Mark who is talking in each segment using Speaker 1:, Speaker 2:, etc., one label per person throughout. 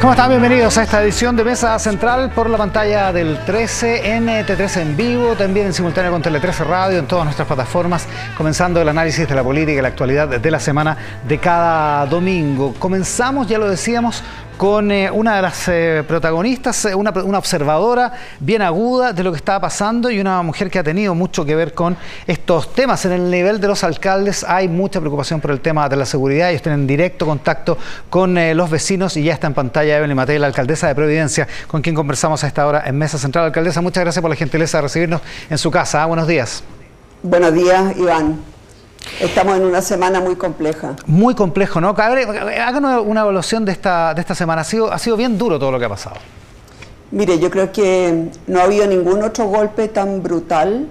Speaker 1: ¿Cómo están? Bienvenidos a esta edición de Mesa Central por la pantalla del 13, NT13 en vivo, también en simultáneo con Tele13 Radio, en todas nuestras plataformas, comenzando el análisis de la política y la actualidad de la semana de cada domingo. Comenzamos, ya lo decíamos, con eh, una de las eh, protagonistas, eh, una, observadora bien aguda de lo que estaba pasando y una mujer que ha tenido mucho que ver con estos temas. En el nivel de los alcaldes hay mucha preocupación por el tema de la seguridad. Ellos tienen directo contacto con los vecinos y ya está en pantalla Evelyn Matei, la alcaldesa de Providencia, con quien conversamos a esta hora en Mesa Central. Alcaldesa, muchas gracias por la gentileza de recibirnos en su casa. Buenos días.
Speaker 2: Buenos días, Iván. Estamos en una semana muy compleja.
Speaker 1: Muy complejo, ¿no? Háganos una evaluación de esta, de esta semana. Ha sido, ha sido bien duro todo lo que ha pasado.
Speaker 2: Mire, yo creo que no ha habido ningún otro golpe tan brutal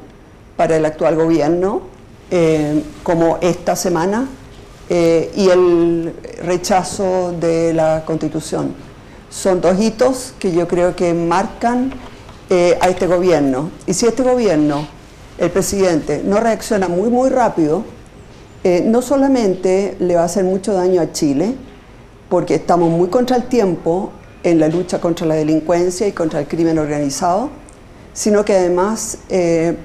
Speaker 2: para el actual gobierno eh, como esta semana eh, y el rechazo de la constitución. Son dos hitos que yo creo que marcan eh, a este gobierno. Y si este gobierno, el presidente, no reacciona muy, muy rápido, eh, no solamente le va a hacer mucho daño a Chile, porque estamos muy contra el tiempo en la lucha contra la delincuencia y contra el crimen organizado, sino que además eh,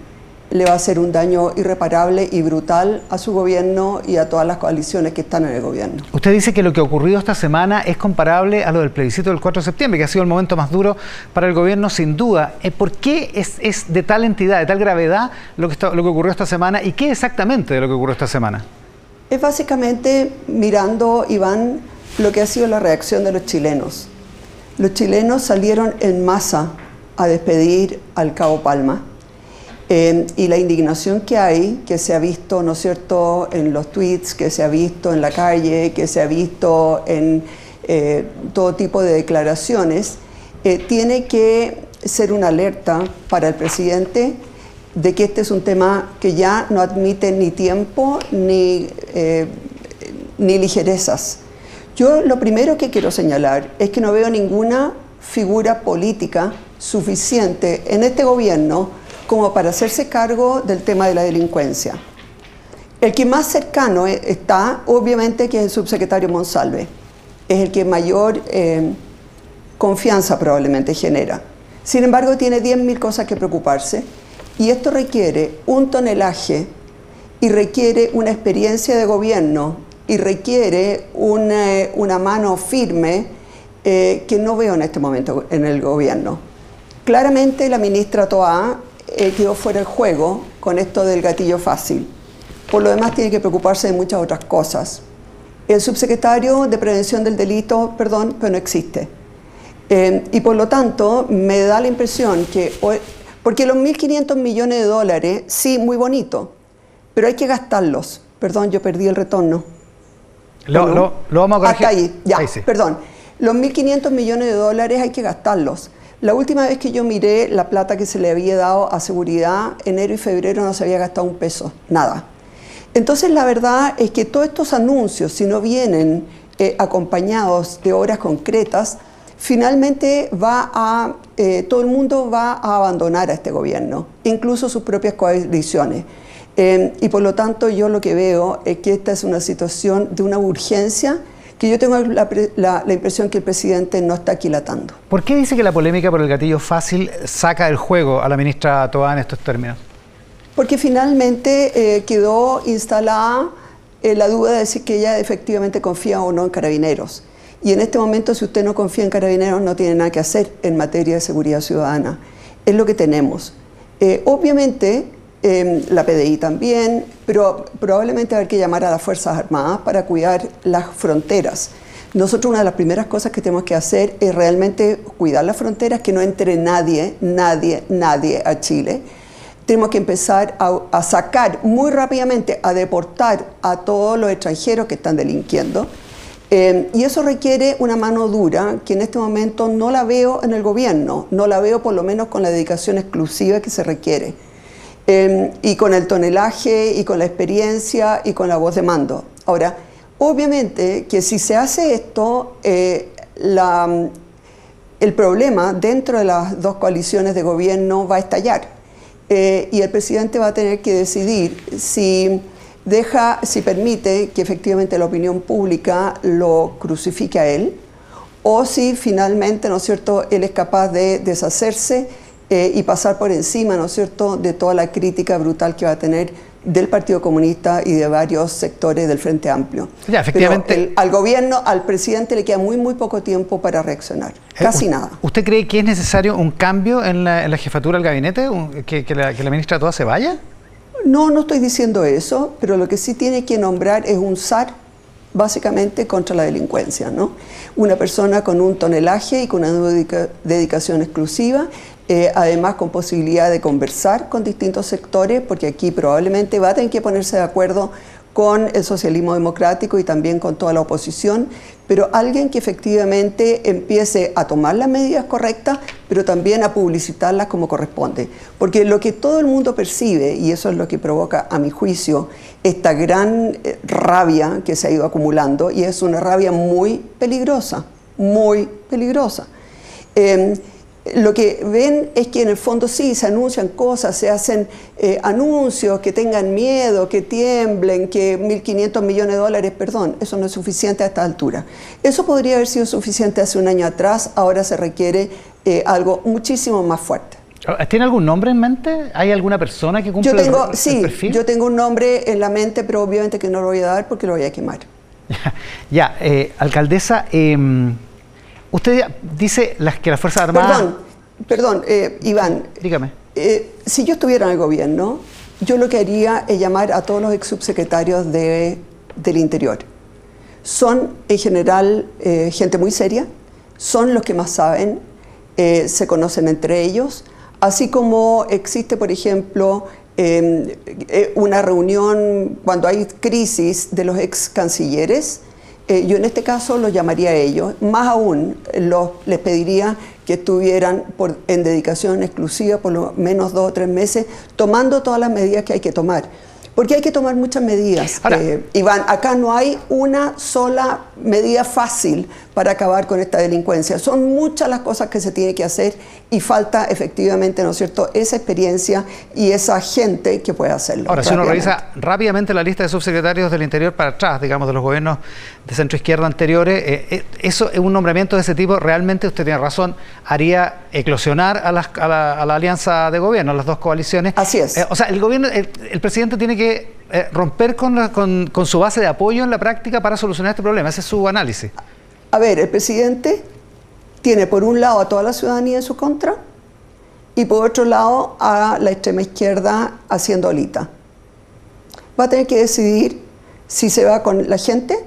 Speaker 2: le va a hacer un daño irreparable y brutal a su gobierno y a todas las coaliciones que están en el gobierno.
Speaker 1: Usted dice que lo que ha ocurrido esta semana es comparable a lo del plebiscito del 4 de septiembre, que ha sido el momento más duro para el gobierno, sin duda. Eh, ¿Por qué es, de tal entidad, de tal gravedad lo que, lo que ocurrió esta semana y qué exactamente de lo que ocurrió esta semana?
Speaker 2: Es básicamente mirando, Iván, lo que ha sido la reacción de los chilenos. Los chilenos salieron en masa a despedir al Cabo Palma eh, y la indignación que hay, que se ha visto, ¿no es cierto?, en los tweets, que se ha visto en la calle, que se ha visto en eh, todo tipo de declaraciones, eh, tiene que ser una alerta para el presidente de que este es un tema que ya no admite ni tiempo ni, ni ligerezas. Yo lo primero que quiero señalar es que no veo ninguna figura política suficiente en este gobierno como para hacerse cargo del tema de la delincuencia. El que más cercano e-, está, obviamente, que es el subsecretario Monsalve. Es el que mayor eh, confianza probablemente genera. Sin embargo, tiene 10.000 cosas que preocuparse y esto requiere un tonelaje y requiere una experiencia de gobierno y requiere una, mano firme eh, que no veo en este momento en el gobierno. Claramente la ministra Toa eh, quedó fuera del juego con esto del gatillo fácil. Por lo demás tiene que preocuparse de muchas otras cosas. El subsecretario de Prevención del Delito, perdón, pero no existe. Eh, y por lo tanto me da la impresión que, porque los 1.500 millones de dólares, sí, muy bonito, pero hay que gastarlos. Perdón, yo perdí el retorno.
Speaker 1: Lo, lo, vamos a corregir.
Speaker 2: Hasta ahí, ya, perdón. Los 1.500 millones de dólares hay que gastarlos. La última vez que yo miré la plata que se le había dado a seguridad, enero y febrero no se había gastado un peso, nada. Entonces la verdad es que todos estos anuncios, si no vienen eh, acompañados de obras concretas, finalmente va a, eh, todo el mundo va a abandonar a este gobierno, incluso sus propias coaliciones. Eh, y por lo tanto yo lo que veo es que esta es una situación de una urgencia que yo tengo la, impresión que el presidente no está aquilatando.
Speaker 1: ¿Por qué dice que la polémica por el gatillo fácil saca del juego a la ministra Toa en estos términos?
Speaker 2: Porque finalmente eh, quedó instalada eh, la duda de si que ella efectivamente confía o no en carabineros. Y en este momento, si usted no confía en carabineros, no tiene nada que hacer en materia de seguridad ciudadana. Es lo que tenemos. Eh, obviamente, Em, la PDI también, pero probablemente haber que llamar a las Fuerzas Armadas para cuidar las fronteras. Nosotros una de las primeras cosas que tenemos que hacer es realmente cuidar las fronteras, que no entre nadie, nadie, nadie a Chile. Tenemos que empezar a, sacar muy rápidamente, a deportar a todos los extranjeros que están delinquiendo. Em, y eso requiere una mano dura que en este momento no la veo en el gobierno, no la veo por lo menos con la dedicación exclusiva que se requiere. Em, y con el tonelaje y con la experiencia y con la voz de mando. Ahora, obviamente que si se hace esto, eh, el problema dentro de las dos coaliciones de gobierno va a estallar eh, y el presidente va a tener que decidir si deja, si permite que efectivamente la opinión pública lo crucifique a él o si finalmente, ¿no es cierto?, él es capaz de deshacerse eh, y pasar por encima, ¿no es cierto?, de toda la crítica brutal que va a tener del Partido Comunista y de varios sectores del Frente Amplio.
Speaker 1: Ya, efectivamente.
Speaker 2: al gobierno, al presidente le queda muy, muy poco tiempo para reaccionar. Eh, Casi nada.
Speaker 1: ¿Usted cree que es necesario un cambio en la, jefatura del gabinete? ¿Que, que, la, que la ministra toda se vaya?
Speaker 2: No, no estoy diciendo eso, pero lo que sí tiene que nombrar es un SAR básicamente contra la delincuencia, ¿no? Una persona con un tonelaje y con una dedicación exclusiva eh, además con posibilidad de conversar con distintos sectores, porque aquí probablemente va a tener que ponerse de acuerdo con el socialismo democrático y también con toda la oposición, pero alguien que efectivamente empiece a tomar las medidas correctas, pero también a publicitarlas como corresponde. Porque lo que todo el mundo percibe, y eso es lo que provoca, a mi juicio, esta gran eh, rabia que se ha ido acumulando, y es una rabia muy peligrosa, muy peligrosa. Em, lo que ven es que en el fondo sí, se anuncian cosas, se hacen eh, anuncios que tengan miedo, que tiemblen, que 1.500 millones de dólares, perdón, eso no es suficiente a esta altura. Eso podría haber sido suficiente hace un año atrás, ahora se requiere eh, algo muchísimo más fuerte.
Speaker 1: ¿Tiene algún nombre en mente? ¿Hay alguna persona que cumple
Speaker 2: yo tengo, sí, yo tengo un nombre en la mente, pero obviamente que no lo voy a dar porque lo voy a quemar.
Speaker 1: ya, eh, alcaldesa... Usted dice las, que las Fuerzas Armadas...
Speaker 2: Perdón, perdón, eh, Iván.
Speaker 1: Dígame.
Speaker 2: Eh, si yo estuviera en el gobierno, yo lo que haría es llamar a todos los ex subsecretarios de, del Interior. Son en general eh, gente muy seria, son los que más saben, se conocen entre ellos, así como existe, por ejemplo, em, una reunión cuando hay crisis de los ex cancilleres, eh, yo en este caso los llamaría a ellos, más aún los, les pediría que estuvieran por, en dedicación exclusiva por lo menos dos o tres meses, tomando todas las medidas que hay que tomar. Porque hay que tomar muchas medidas. Eh, Iván, acá no hay una sola medida fácil para acabar con esta delincuencia. Son muchas las cosas que se tiene que hacer y falta efectivamente, ¿no es cierto?, esa experiencia y esa gente que pueda hacerlo.
Speaker 1: Ahora, si uno revisa rápidamente la lista de subsecretarios del Interior para atrás, digamos, de los gobiernos de centro izquierda anteriores, eh, eh, eso es un nombramiento de ese tipo, realmente usted tiene razón, haría eclosionar a, la, alianza de gobierno, a las dos coaliciones.
Speaker 2: Así es.
Speaker 1: o sea, el gobierno, el presidente tiene que eh, romper con, con, su base de apoyo en la práctica para solucionar este problema. Ese es su análisis.
Speaker 2: A ver, el presidente tiene por un lado a toda la ciudadanía en su contra y por otro lado a la extrema izquierda haciendo olita. Va a tener que decidir si se va con la gente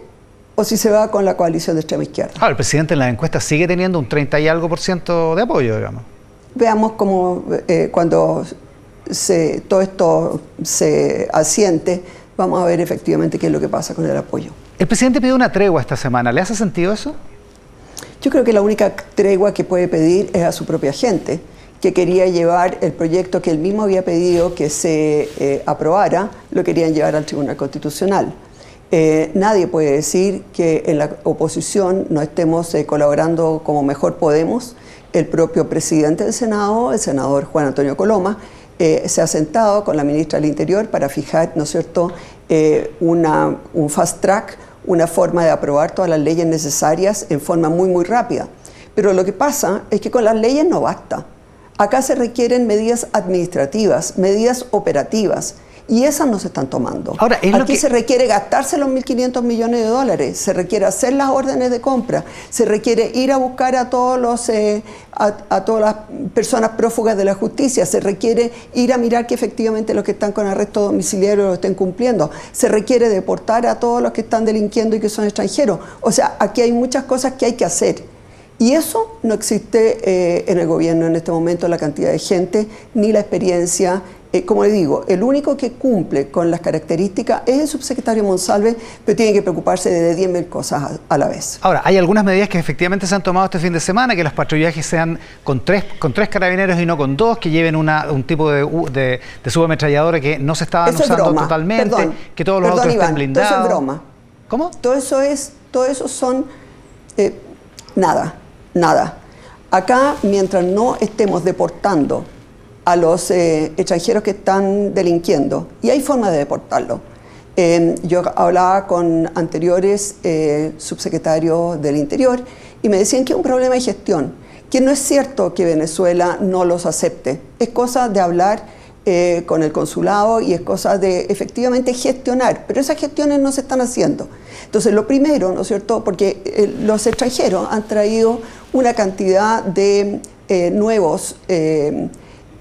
Speaker 2: o si se va con la coalición de extrema izquierda.
Speaker 1: Ah, el presidente en la encuesta sigue teniendo un 30 y algo por ciento de apoyo, digamos.
Speaker 2: Veamos cómo eh, cuando se, todo esto se asiente, vamos a ver efectivamente qué es lo que pasa con el apoyo.
Speaker 1: El presidente pidió una tregua esta semana. ¿Le hace sentido eso?
Speaker 2: Yo creo que la única tregua que puede pedir es a su propia gente, que quería llevar el proyecto que él mismo había pedido que se eh, aprobara, lo querían llevar al Tribunal Constitucional. Eh, nadie puede decir que en la oposición no estemos eh, colaborando como mejor podemos. El propio presidente del Senado, el senador Juan Antonio Coloma, se ha sentado con la ministra del Interior para fijar, ¿no es cierto?, una, un fast track, una forma de aprobar todas las leyes necesarias en forma muy, muy rápida. Pero lo que pasa es que con las leyes no basta. Acá se requieren medidas administrativas, medidas operativas y esas no se están tomando.
Speaker 1: Ahora,
Speaker 2: Aquí se requiere gastarse los 1.500 millones de dólares, se requiere hacer las órdenes de compra, se requiere ir a buscar a, todos los, eh, a, todas las personas prófugas de la justicia, se requiere ir a mirar que efectivamente los que están con arresto domiciliario lo estén cumpliendo, se requiere deportar a todos los que están delinquiendo y que son extranjeros. O sea, aquí hay muchas cosas que hay que hacer. Y eso no existe eh, en el gobierno en este momento, la cantidad de gente, ni la experiencia, eh, como le digo, el único que cumple con las características es el subsecretario Monsalve, pero tiene que preocuparse de 10.000 cosas a, la vez.
Speaker 1: Ahora, hay algunas medidas que efectivamente se han tomado este fin de semana, que los patrullajes sean con tres, con tres carabineros y no con dos, que lleven un tipo de, de, de subametralladora que no se estaban usando totalmente, que todos los otros estén blindados.
Speaker 2: Todo eso es broma.
Speaker 1: ¿Cómo?
Speaker 2: Todo eso es, todo eso son eh, nada, nada. Acá, mientras no estemos deportando a los eh, extranjeros que están delinquiendo. Y hay forma de deportarlo. Em, yo hablaba con anteriores eh, subsecretarios del Interior y me decían que es un problema de gestión, que no es cierto que Venezuela no los acepte, es cosa de hablar eh, con el consulado y es cosa de efectivamente gestionar, pero esas gestiones no se están haciendo. Entonces, lo primero, ¿no es cierto?, porque los extranjeros han traído una cantidad de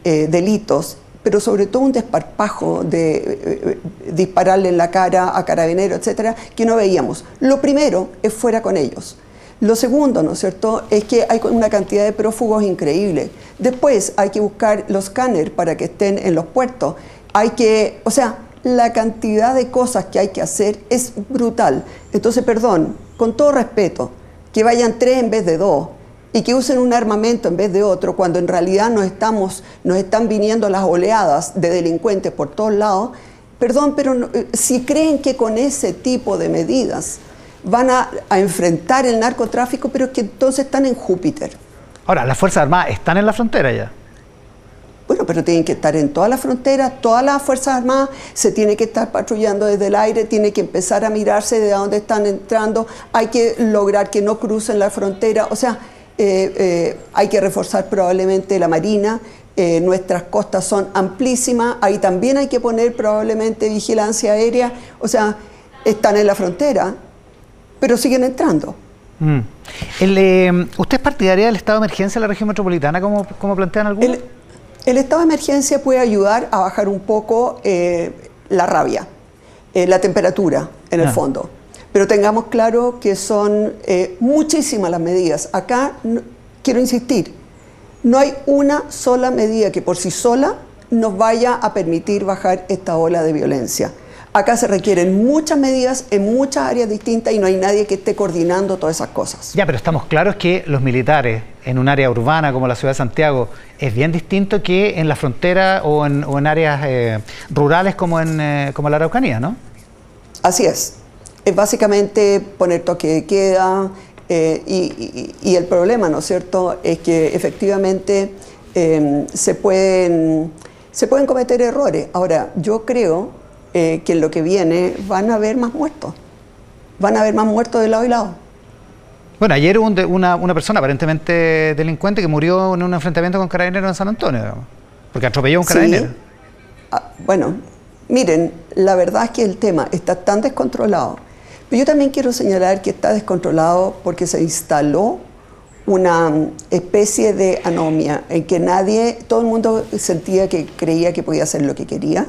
Speaker 2: eh, delitos pero sobre todo un desparpajo de dispararle en la cara a carabineros, etcétera, que no veíamos. Lo primero es fuera con ellos. Lo segundo, ¿no es cierto?, es que hay una cantidad de prófugos increíble. Después hay que buscar los escáneres para que estén en los puertos. Hay que, o sea, la cantidad de cosas que hay que hacer es brutal. Entonces, perdón, con todo respeto, que vayan tres en vez de dos y que usen un armamento en vez de otro, cuando en realidad nos, estamos, nos están viniendo las oleadas de delincuentes por todos lados, perdón, pero eh, si creen que con ese tipo de medidas van a, enfrentar el narcotráfico, pero que entonces están en Júpiter.
Speaker 1: Ahora, ¿las Fuerzas Armadas están en la frontera ya?
Speaker 2: Bueno, pero tienen que estar en toda la frontera, todas las Fuerzas Armadas se tiene que estar patrullando desde el aire, tiene que empezar a mirarse de dónde están entrando, hay que lograr que no crucen la frontera, o sea, hay que reforzar probablemente la Marina, eh, nuestras costas son amplísimas, ahí también hay que poner probablemente vigilancia aérea, o sea, están en la frontera, pero siguen entrando.
Speaker 1: Mm. Eh, ¿Usted es partidaria del estado de emergencia en la región metropolitana, como, plantean algunos?
Speaker 2: El, estado de emergencia puede ayudar a bajar un poco eh, la rabia, eh, la temperatura, en el fondo. Pero tengamos claro que son muchísimas las medidas. Acá, quiero insistir, no hay una sola medida que por sí sola nos vaya a permitir bajar esta ola de violencia. Acá se requieren muchas medidas en muchas áreas distintas y no hay nadie que esté coordinando todas esas cosas.
Speaker 1: Ya, pero estamos claros que los militares en un área urbana como la ciudad de Santiago es bien distinto que en la frontera o en, áreas eh, rurales como en eh, como la Araucanía, ¿no?
Speaker 2: Así es. Es básicamente poner toque de queda eh, y, el problema, ¿no es cierto?, es que efectivamente se, pueden, se pueden cometer errores. Ahora, yo creo eh, que en lo que viene van a haber más muertos. Van a haber más muertos de lado y lado.
Speaker 1: Bueno, ayer hubo una, persona aparentemente delincuente que murió en un enfrentamiento con carabineros en San Antonio, porque atropelló a un carabinero.
Speaker 2: Ah, bueno, miren, la verdad es que el tema está tan descontrolado. Yo también quiero señalar que está descontrolado porque se instaló una especie de anomia en que nadie, todo el mundo sentía que creía que podía hacer lo que quería.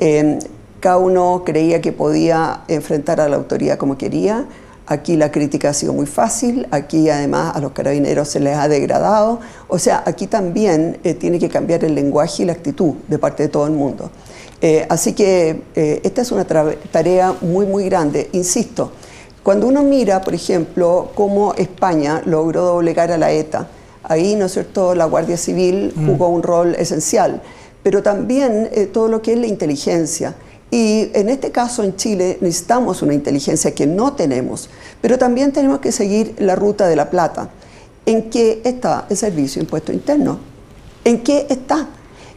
Speaker 2: Eh, cada uno creía que podía enfrentar a la autoridad como quería. Aquí la crítica ha sido muy fácil, aquí además a los carabineros se les ha degradado. O sea, aquí también eh, tiene que cambiar el lenguaje y la actitud de parte de todo el mundo. Eh, así que eh, esta es una tarea muy, muy grande. Insisto, cuando uno mira, por ejemplo, cómo España logró doblegar a la ETA, ahí, ¿no es cierto?, la Guardia Civil mm. jugó un rol esencial, pero también todo lo que es la inteligencia y en este caso en Chile necesitamos una inteligencia que no tenemos, pero también tenemos que seguir la ruta de la plata. ¿En qué está el servicio de impuesto interno? ¿En qué está?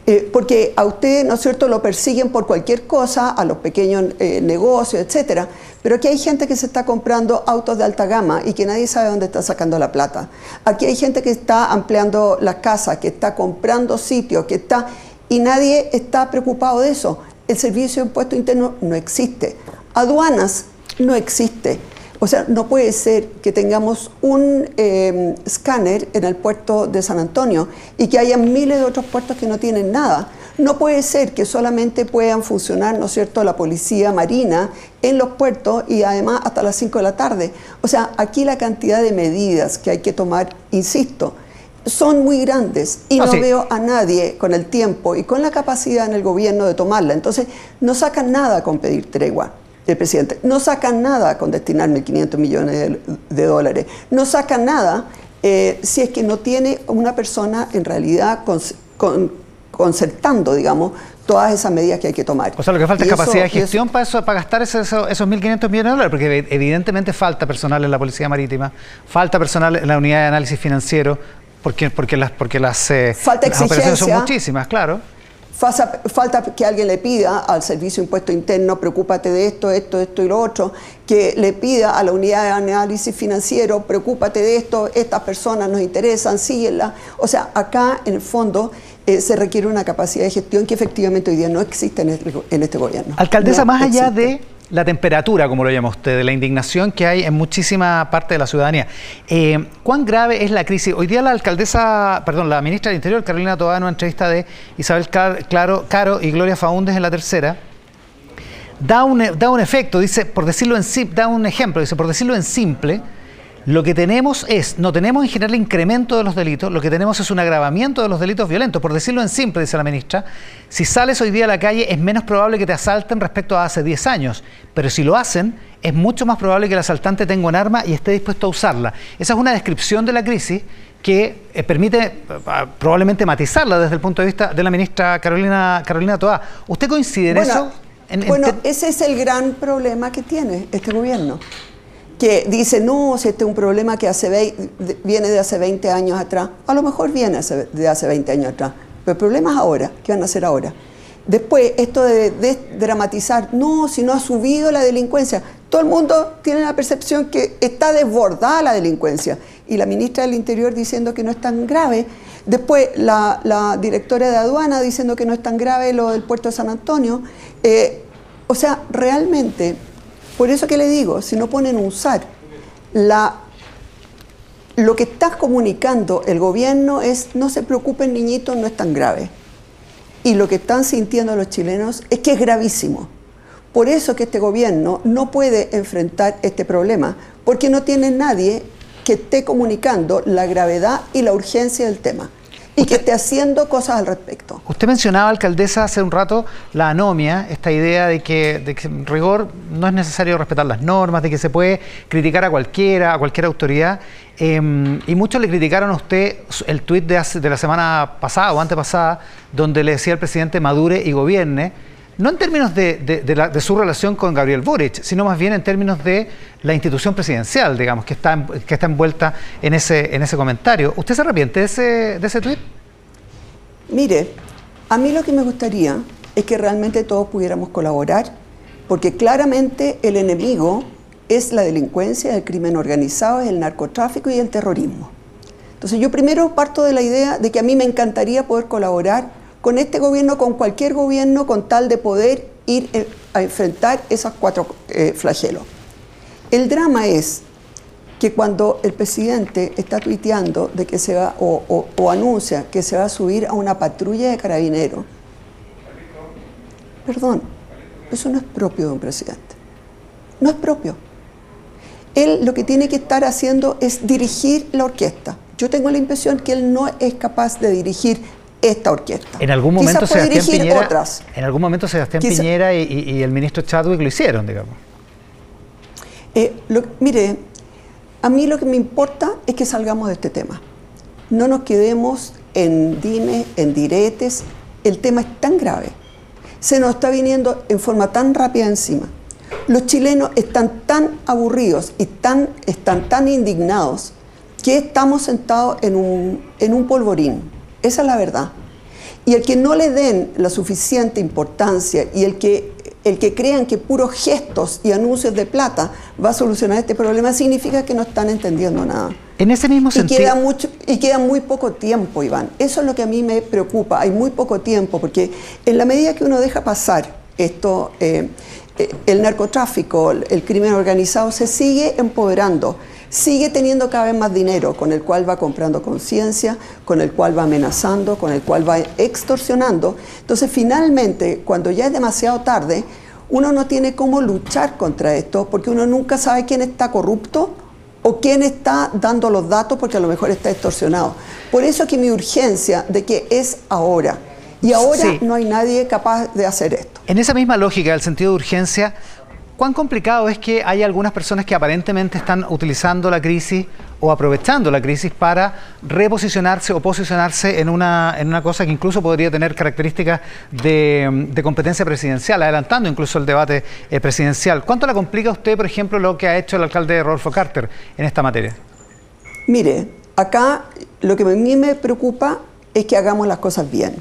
Speaker 2: Eh, porque a usted, ¿no es cierto?, lo persiguen por cualquier cosa, a los pequeños eh, negocios, etcétera. Pero aquí hay gente que se está comprando autos de alta gama y que nadie sabe dónde está sacando la plata. Aquí hay gente que está ampliando las casas, que está comprando sitios, que está. y nadie está preocupado de eso el servicio de impuesto interno no existe. Aduanas no existe. O sea, no puede ser que tengamos un eh, escáner en el puerto de San Antonio y que haya miles de otros puertos que no tienen nada. No puede ser que solamente puedan funcionar, ¿no es cierto?, la policía marina en los puertos y además hasta las 5 de la tarde. O sea, aquí la cantidad de medidas que hay que tomar, insisto, son muy grandes y ah, no veo a nadie con el tiempo y con la capacidad en el gobierno de tomarla. Entonces, no sacan nada con pedir tregua el presidente, no sacan nada con destinar 1.500 millones de, dólares, no sacan nada eh, si es que no tiene una persona en realidad concertando, digamos, todas esas medidas que hay que tomar.
Speaker 1: O sea, lo que falta es capacidad de gestión para, eso, para gastar esos, esos 1.500 millones de dólares, porque evidentemente falta personal en la Policía Marítima, falta personal en la Unidad de Análisis Financiero, porque, porque las, porque las,
Speaker 2: Falta
Speaker 1: operaciones son muchísimas, claro.
Speaker 2: Falta, que alguien le pida al Servicio de Impuesto Interno, preocúpate de esto, esto, esto y lo otro, que le pida a la unidad de análisis financiero, preocúpate de esto, estas personas nos interesan, síguela. O sea, acá en el fondo eh, se requiere una capacidad de gestión que efectivamente hoy día no existe en este, este gobierno.
Speaker 1: Alcaldesa, más allá de la temperatura, como lo llama usted, de la indignación que hay en muchísima parte de la ciudadanía. Eh, ¿Cuán grave es la crisis? Hoy día la alcaldesa, perdón, la ministra del Interior, Carolina Toa, en una entrevista de Isabel Claro, Caro y Gloria Faúndez en la tercera, da un, da un efecto, dice, por decirlo en da un ejemplo, dice, por decirlo en simple, lo que tenemos es, no tenemos en general incremento de los delitos, lo que tenemos es un agravamiento de los delitos violentos. Por decirlo en simple, dice la ministra, si sales hoy día a la calle es menos probable que te asalten respecto a hace 10 años, pero si lo hacen es mucho más probable que el asaltante tenga un arma y esté dispuesto a usarla. Esa es una descripción de la crisis que eh, permite eh, probablemente matizarla desde el punto de vista de la ministra Carolina, Carolina Toá. ¿Usted coincide en eso?
Speaker 2: bueno, ese es el gran problema que tiene este gobierno que dice, no, si este es un problema que hace viene de hace 20 años atrás, a lo mejor viene de hace 20 años atrás, pero el problema es ahora, ¿qué van a hacer ahora? Después, esto de, dramatizar, no, si no ha subido la delincuencia, todo el mundo tiene la percepción que está desbordada la delincuencia, y la ministra del Interior diciendo que no es tan grave, después la, directora de aduana diciendo que no es tan grave lo del puerto de San Antonio, eh, o sea, realmente por eso que le digo, si no ponen un SAR, la, lo que está comunicando el gobierno es no se preocupen niñitos, no es tan grave. Y lo que están sintiendo los chilenos es que es gravísimo. Por eso que este gobierno no puede enfrentar este problema, porque no tiene nadie que esté comunicando la gravedad y la urgencia del tema y que esté haciendo cosas al respecto.
Speaker 1: Usted mencionaba, alcaldesa, hace un rato la anomia, esta idea de que, de que en rigor no es necesario respetar las normas, de que se puede criticar a cualquiera, a cualquier autoridad. Em, y muchos le criticaron a usted el tuit de, de la semana pasada o antepasada, donde le decía al presidente madure y gobierne no en términos de, su relación con Gabriel Boric, sino más bien en términos de la institución presidencial, digamos, que está, que está envuelta en ese, en ese comentario. ¿Usted se arrepiente de ese, de ese tuit?
Speaker 2: Mire, a mí lo que me gustaría es que realmente todos pudiéramos colaborar, porque claramente el enemigo es la delincuencia, el crimen organizado, el narcotráfico y el terrorismo. Entonces yo primero parto de la idea de que a mí me encantaría poder colaborar con este gobierno, con cualquier gobierno, con tal de poder ir eh, a enfrentar esos cuatro eh, flagelos. El drama es que cuando el presidente está tuiteando de que se va o, anuncia que se va a subir a una patrulla de carabineros, perdón, eso no es propio de un presidente. No es propio. Él lo que tiene que estar haciendo es dirigir la orquesta. Yo tengo la impresión que él no es capaz de dirigir esta orquesta.
Speaker 1: En algún momento Sebastián Piñera, otras. En algún momento Sebastián Piñera y, el ministro Chadwick lo hicieron, digamos.
Speaker 2: Eh, mire, a mí lo que me importa es que salgamos de este tema. No nos quedemos en dime, en diretes. El tema es tan grave. Se nos está viniendo en forma tan rápida encima. Los chilenos están tan aburridos y tan, están tan indignados que estamos sentados en un, en un polvorín esa es la verdad. Y el que no le den la suficiente importancia y el que, el que crean que puros gestos y anuncios de plata va a solucionar este problema significa que no están entendiendo nada.
Speaker 1: En ese mismo sentido.
Speaker 2: Y queda, mucho, y queda muy poco tiempo, Iván. Eso es lo que a mí me preocupa. Hay muy poco tiempo, porque en la medida que uno deja pasar esto, eh, eh, el narcotráfico, el crimen organizado se sigue empoderando sigue teniendo cada vez más dinero, con el cual va comprando conciencia, con el cual va amenazando, con el cual va extorsionando. Entonces, finalmente, cuando ya es demasiado tarde, uno no tiene cómo luchar contra esto, porque uno nunca sabe quién está corrupto o quién está dando los datos porque a lo mejor está extorsionado. Por eso que mi urgencia de que es ahora. Y ahora no hay nadie capaz de hacer esto.
Speaker 1: En esa misma lógica, el sentido de urgencia, ¿Cuán complicado es que hay algunas personas que aparentemente están utilizando la crisis o aprovechando la crisis para reposicionarse o posicionarse en una, en una cosa que incluso podría tener características de, competencia presidencial, adelantando incluso el debate eh, presidencial? ¿Cuánto le complica usted, por ejemplo, lo que ha hecho el alcalde Rodolfo Carter en esta materia?
Speaker 2: Mire, acá lo que a mí me preocupa es que hagamos las cosas bien.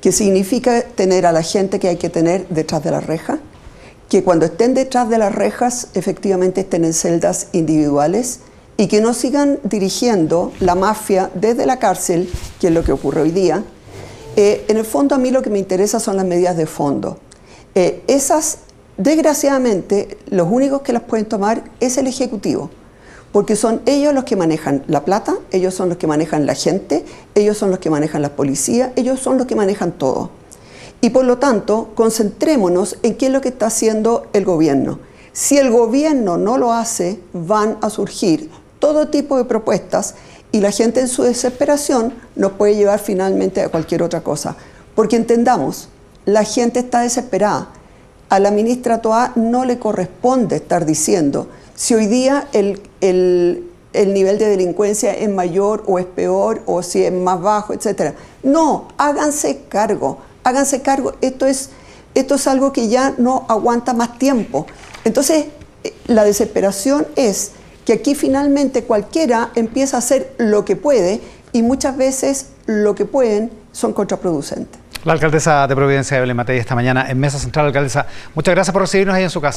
Speaker 2: que significa tener a la gente que hay que tener detrás de la reja, que cuando estén detrás de las rejas efectivamente estén en celdas individuales y que no sigan dirigiendo la mafia desde la cárcel, que es lo que ocurre hoy día. Eh, en el fondo a mí lo que me interesa son las medidas de fondo. Eh, esas, desgraciadamente, los únicos que las pueden tomar es el Ejecutivo, porque son ellos los que manejan la plata, ellos son los que manejan la gente, ellos son los que manejan la policía, ellos son los que manejan todo. Y por lo tanto, concentrémonos en qué es lo que está haciendo el gobierno. Si el gobierno no lo hace, van a surgir todo tipo de propuestas y la gente en su desesperación nos puede llevar finalmente a cualquier otra cosa. Porque entendamos, la gente está desesperada. A la ministra Toa no le corresponde estar diciendo si hoy día el, el, el nivel de delincuencia es mayor o es peor o si es más bajo, etc. No, háganse cargo háganse cargo, esto es, esto es algo que ya no aguanta más tiempo. Entonces, eh, la desesperación es que aquí finalmente cualquiera empieza a hacer lo que puede y muchas veces lo que pueden son contraproducentes.
Speaker 1: La alcaldesa de Providencia, Evelyn Matei, esta mañana en Mesa Central, alcaldesa, muchas gracias por recibirnos ahí en su casa.